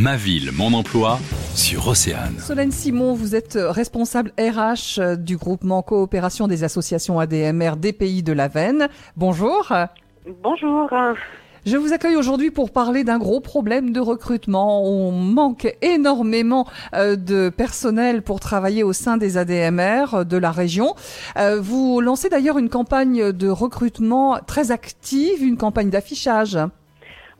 Ma ville, mon emploi sur Océane. Solène Simon, vous êtes responsable RH du groupement coopération des associations ADMR des pays de la Veine. Bonjour. Bonjour. Je vous accueille aujourd'hui pour parler d'un gros problème de recrutement. On manque énormément euh, de personnel pour travailler au sein des ADMR de la région. Euh, vous lancez d'ailleurs une campagne de recrutement très active, une campagne d'affichage.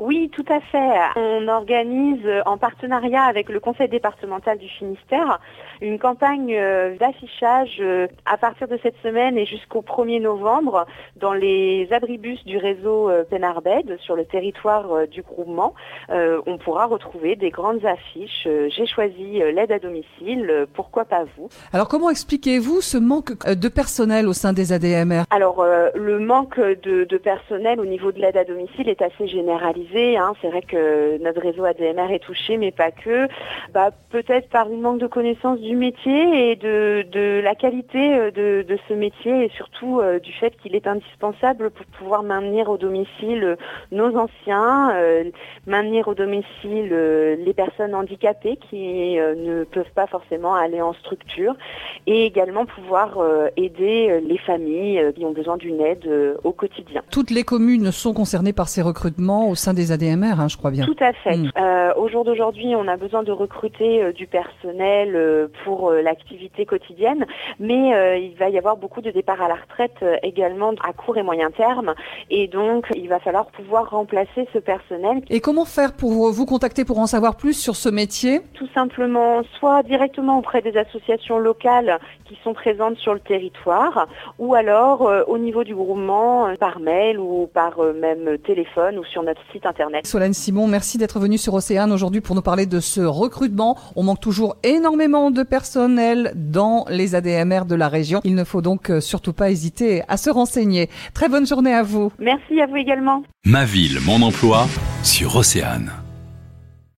Oui, tout à fait. On organise euh, en partenariat avec le conseil départemental du Finistère une campagne euh, d'affichage euh, à partir de cette semaine et jusqu'au 1er novembre dans les abribus du réseau Penarbed sur le territoire du groupement. On pourra retrouver des grandes affiches. J'ai choisi l'aide à domicile, pourquoi pas vous Alors comment expliquez-vous ce manque de personnel au sein des ADMR Alors le manque de, de personnel au niveau de l'aide à domicile est assez généralisé Hein. C'est vrai que notre réseau ADMR est touché, mais pas que. Bah, peut-être par une manque de connaissance du métier et de, la qualité euh, de, ce métier et surtout euh, du fait qu'il est indispensable pour pouvoir maintenir au domicile euh, nos anciens, maintenir au domicile les personnes handicapées qui ne peuvent pas forcément aller en structure et également pouvoir aider les familles qui ont besoin d'une aide au quotidien. Toutes les communes sont concernées par ces recrutements au sein des ADMR, hein, je crois bien. Tout à fait. Hmm. Euh, au jour d'aujourd'hui, on a besoin de recruter euh, du personnel euh, pour l'activité quotidienne, mais il va y avoir beaucoup de départs à la retraite également à court et moyen terme, et donc il va falloir pouvoir remplacer ce personnel. Et comment faire pour vous contacter pour en savoir plus sur ce métier? Tout simplement, soit directement auprès des associations locales qui sont présentes sur le territoire, ou alors au niveau du groupement par mail ou par même téléphone ou sur notre site internet. Solène Simon, merci d'être venue sur Océane aujourd'hui pour nous parler de ce recrutement. On manque toujours énormément de personnel dans les ADMR de la région. Il ne faut donc euh, surtout pas hésiter à se renseigner. Très bonne journée à vous. Merci à vous également. Ma ville, mon emploi sur Océane.